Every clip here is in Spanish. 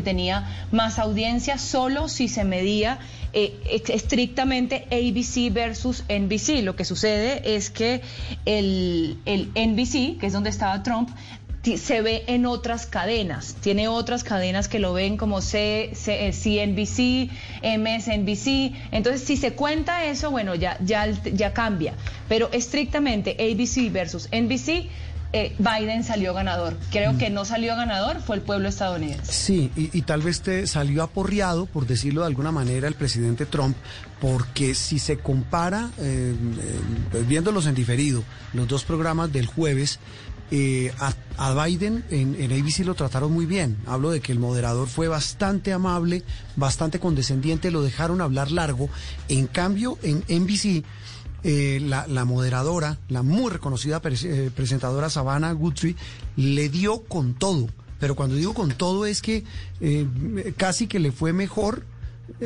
Tenía más audiencia solo si se medía eh, estrictamente ABC versus NBC. Lo que sucede es que el, el NBC, que es donde estaba Trump, se ve en otras cadenas, tiene otras cadenas que lo ven como C, C, CNBC, MSNBC, entonces si se cuenta eso, bueno, ya, ya, ya cambia, pero estrictamente ABC versus NBC, eh, Biden salió ganador. Creo que no salió ganador, fue el pueblo estadounidense. Sí, y, tal vez te salió aporreado, por decirlo de alguna manera, el presidente Trump, porque si se compara, eh, eh, viéndolos en diferido, los dos programas del jueves, eh, a, Biden en, ABC lo trataron muy bien. Hablo de que el moderador fue bastante amable, bastante condescendiente, lo dejaron hablar largo. En cambio, en NBC, eh, la, moderadora, la muy reconocida eh, presentadora Savannah Guthrie, le dio con todo. Pero cuando digo con todo es que casi que le fue mejor.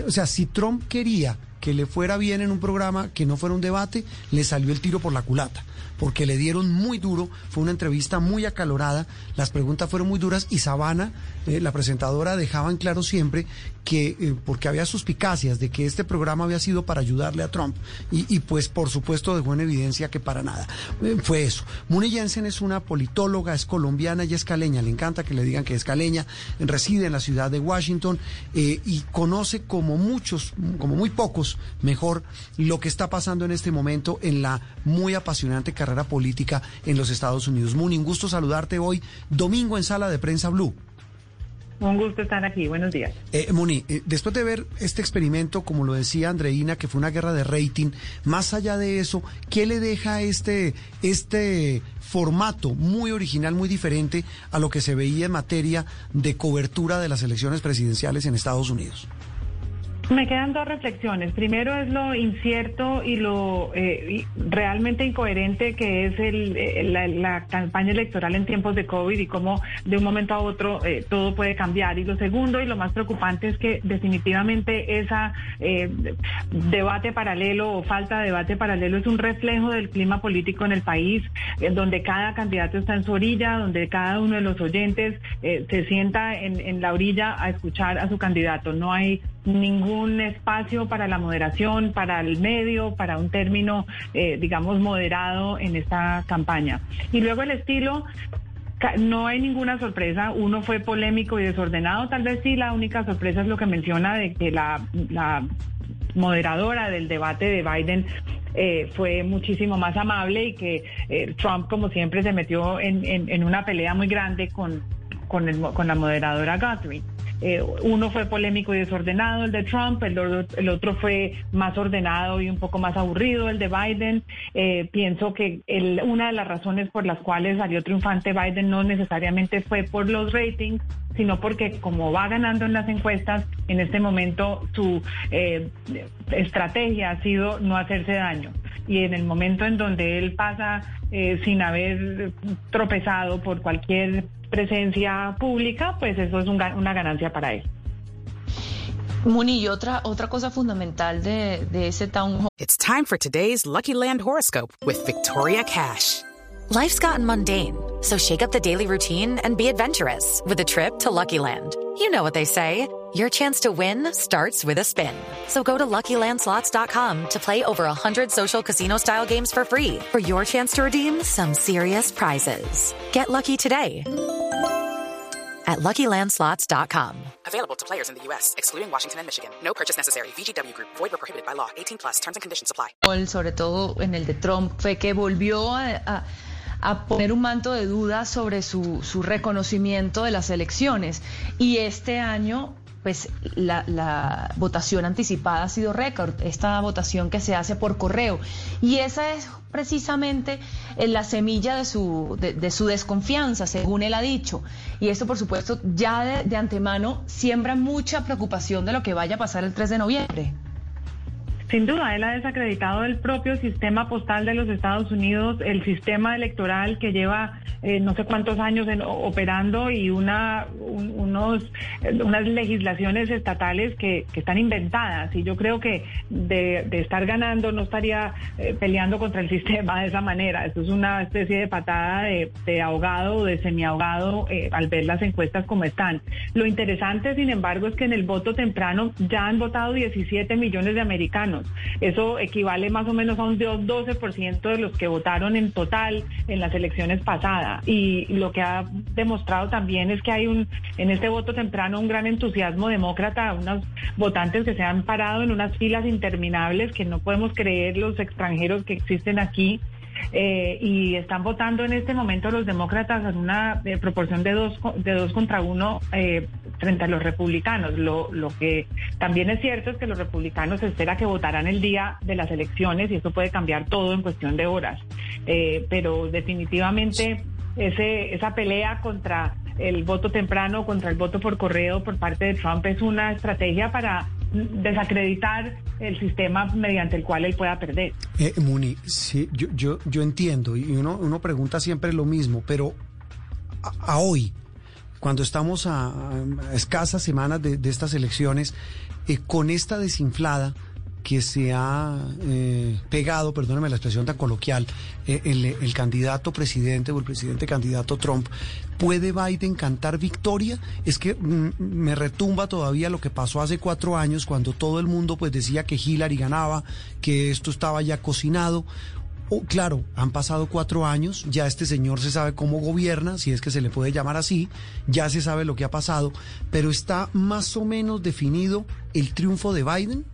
O sea, si Trump quería que le fuera bien en un programa, que no fuera un debate, le salió el tiro por la culata porque le dieron muy duro, fue una entrevista muy acalorada, las preguntas fueron muy duras y Sabana, eh, la presentadora, dejaba en claro siempre que, eh, porque había suspicacias de que este programa había sido para ayudarle a Trump y, pues por supuesto dejó en evidencia que para nada. Eh, fue eso. Muni Jensen es una politóloga, es colombiana y es caleña, le encanta que le digan que es caleña, reside en la ciudad de Washington y conoce como muchos, como muy pocos, mejor, lo que está pasando en este momento en la muy apasionante carrera política en los Estados Unidos. Muni, un gusto saludarte hoy, domingo en Sala de Prensa Blue. Un gusto estar aquí, buenos días. Eh, Muni, eh, después de ver este experimento, como lo decía Andreina, que fue una guerra de rating, más allá de eso, ¿qué le deja este, este formato muy original, muy diferente a lo que se veía en materia de cobertura de las elecciones presidenciales en Estados Unidos? Me quedan dos reflexiones. Primero es lo incierto y lo eh, realmente incoherente que es el, eh, la, campaña electoral en tiempos de COVID y cómo de un momento a otro eh, todo puede cambiar. Y lo segundo y lo más preocupante es que definitivamente esa debate paralelo o falta de debate paralelo es un reflejo del clima político en el país, en donde cada candidato está en su orilla, donde cada uno de los oyentes se sienta en, en la orilla a escuchar a su candidato. No hay ningún espacio para la moderación, para el medio, para un término, eh, digamos, moderado en esta campaña. Y luego el estilo, no hay ninguna sorpresa. Uno fue polémico y desordenado. Tal vez sí, la única sorpresa es lo que menciona de que la, moderadora del debate de Biden eh, fue muchísimo más amable y que eh, Trump, como siempre, se metió en, una pelea muy grande con, con, con la moderadora Guthrie. Eh, uno fue polémico y desordenado, el de Trump, el, el, otro fue más ordenado y un poco más aburrido, el de Biden. Eh, pienso que una de las razones por las cuales salió triunfante Biden no necesariamente fue por los ratings, sino porque como va ganando en las encuestas, en este momento su eh, estrategia ha sido no hacerse daño. Y en el momento en donde él pasa sin haber tropezado por cualquier presencia pública, pues eso es un, una ganancia para él. Muni, y otra, otra cosa fundamental de, de ese town hall. It's time for today's Lucky Land horoscope with Victoria Cash. Life's gotten mundane, so shake up the daily routine and be adventurous with a trip to Lucky Land. You know what they say. Your chance to win starts with a spin. So go to LuckyLandSlots.com to play over 100 social casino-style games for free for your chance to redeem some serious prizes. Get lucky today at LuckyLandSlots.com. Available to players in the U.S., excluding Washington and Michigan. No purchase necessary. VGW Group. Void or prohibited by law. 18 plus. Terms and conditions apply. Sobre todo en el de Trump fue que volvió a, a a poner un manto de duda sobre su, su reconocimiento de las elecciones. Y este año pues la, la, votación anticipada ha sido récord, esta votación que se hace por correo. Y esa es precisamente eh, la semilla de su, de, su desconfianza, según él ha dicho. Y esto, por supuesto, ya de, de antemano siembra mucha preocupación de lo que vaya a pasar el 3 de noviembre. Sin duda, él ha desacreditado el propio sistema postal de los Estados Unidos, el sistema electoral que lleva eh, no sé cuántos años operando y unas legislaciones estatales que, están inventadas. Y yo creo que de, estar ganando no estaría eh, peleando contra el sistema de esa manera. Esto es una especie de patada de, ahogado o de semiahogado eh, al ver las encuestas como están. Lo interesante, sin embargo, es que en el voto temprano ya han votado 17 millones de americanos. Eso equivale más o menos a un 12% de los que votaron en total en las elecciones pasadas. Y lo que ha demostrado también es que hay un en este voto temprano un gran entusiasmo demócrata, unos votantes que se han parado en unas filas interminables que no podemos creer los extranjeros que existen aquí eh, y están votando en este momento los demócratas en una eh, proporción de dos, de dos contra uno eh, frente a los republicanos. Lo, lo que también es cierto es que los republicanos espera que votarán el día de las elecciones y eso puede cambiar todo en cuestión de horas. pero definitivamente ese, esa pelea contra el voto temprano, contra el voto por correo por parte de Trump es una estrategia para desacreditar el sistema mediante el cual él pueda perder. Eh, Muni, sí, yo, yo, entiendo y uno, uno pregunta siempre lo mismo, pero a, hoy, cuando estamos a, escasas semanas de, estas elecciones, eh, con esta desinflada, que se ha eh, pegado, perdóneme la expresión tan coloquial, eh, el, candidato presidente o el presidente candidato Trump. ¿Puede Biden cantar victoria? Es que mm, me retumba todavía lo que pasó hace cuatro años cuando todo el mundo pues decía que Hillary ganaba, que esto estaba ya cocinado. Oh, claro, han pasado cuatro años, ya este señor se sabe cómo gobierna, si es que se le puede llamar así, ya se sabe lo que ha pasado, pero está más o menos definido el triunfo de Biden.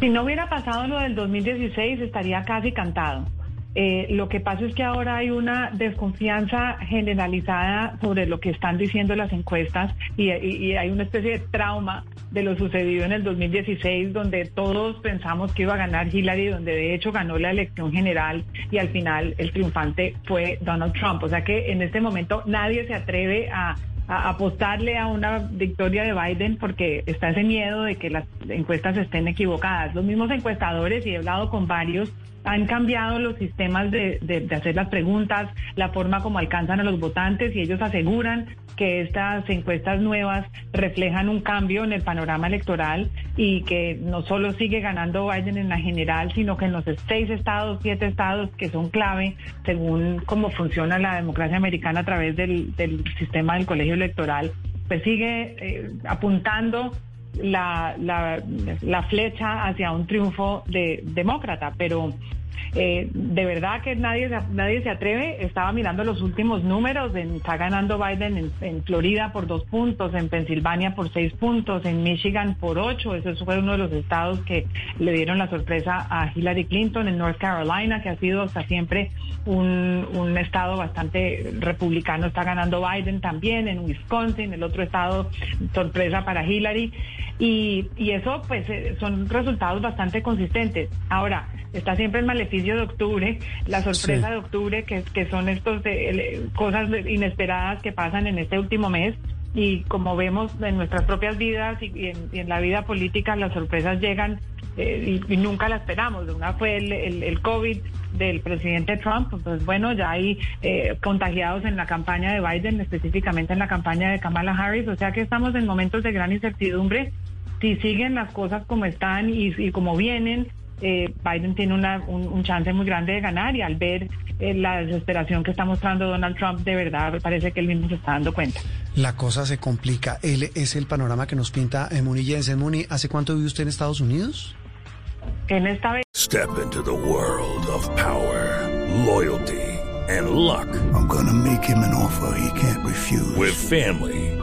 Si no hubiera pasado lo del 2016, estaría casi cantado. Eh, lo que pasa es que ahora hay una desconfianza generalizada sobre lo que están diciendo las encuestas y, hay una especie de trauma de lo sucedido en el 2016, donde todos pensamos que iba a ganar Hillary, donde de hecho ganó la elección general y al final el triunfante fue Donald Trump. O sea que en este momento nadie se atreve a apostarle a una victoria de Biden porque está ese miedo de que las encuestas estén equivocadas. Los mismos encuestadores, y he hablado con varios, han cambiado los sistemas de, de, hacer las preguntas, la forma como alcanzan a los votantes y ellos aseguran que estas encuestas nuevas reflejan un cambio en el panorama electoral y que no solo sigue ganando Biden en la general, sino que en los seis estados, siete estados que son clave según cómo funciona la democracia americana a través del, del sistema del colegio electoral, pues sigue eh, apuntando la, la, la, flecha hacia un triunfo de demócrata, pero eh, de verdad que nadie, nadie se atreve. Estaba mirando los últimos números. está ganando Biden en, Florida por dos puntos, en Pensilvania por seis puntos, en Michigan por ocho. Ese fue uno de los estados que le dieron la sorpresa a Hillary Clinton. En North Carolina, que ha sido hasta siempre un, un estado bastante republicano, está ganando Biden también. En Wisconsin, el otro estado, sorpresa para Hillary. Y, y eso, pues, eh, son resultados bastante consistentes. Ahora, está siempre el maleficio de octubre, la sorpresa de octubre, que, que son estos de, cosas inesperadas que pasan en este último mes. Y como vemos en nuestras propias vidas y, en, la vida política, las sorpresas llegan eh, y, nunca las esperamos. Una fue el, el, COVID del presidente Trump, pues bueno, ya hay eh, contagiados en la campaña de Biden, específicamente en la campaña de Kamala Harris, o sea que estamos en momentos de gran incertidumbre. Si siguen las cosas como están y, y como vienen, eh, Biden tiene una, un, chance muy grande de ganar y al ver eh, la desesperación que está mostrando Donald Trump, de verdad parece que él mismo se está dando cuenta. La cosa se complica. Él es el panorama que nos pinta eh, Muni Jensen. Muni, ¿hace cuánto vive usted en Estados Unidos? En esta vez. Step into the world of power, loyalty and luck. I'm gonna make him an offer he can't refuse. With family,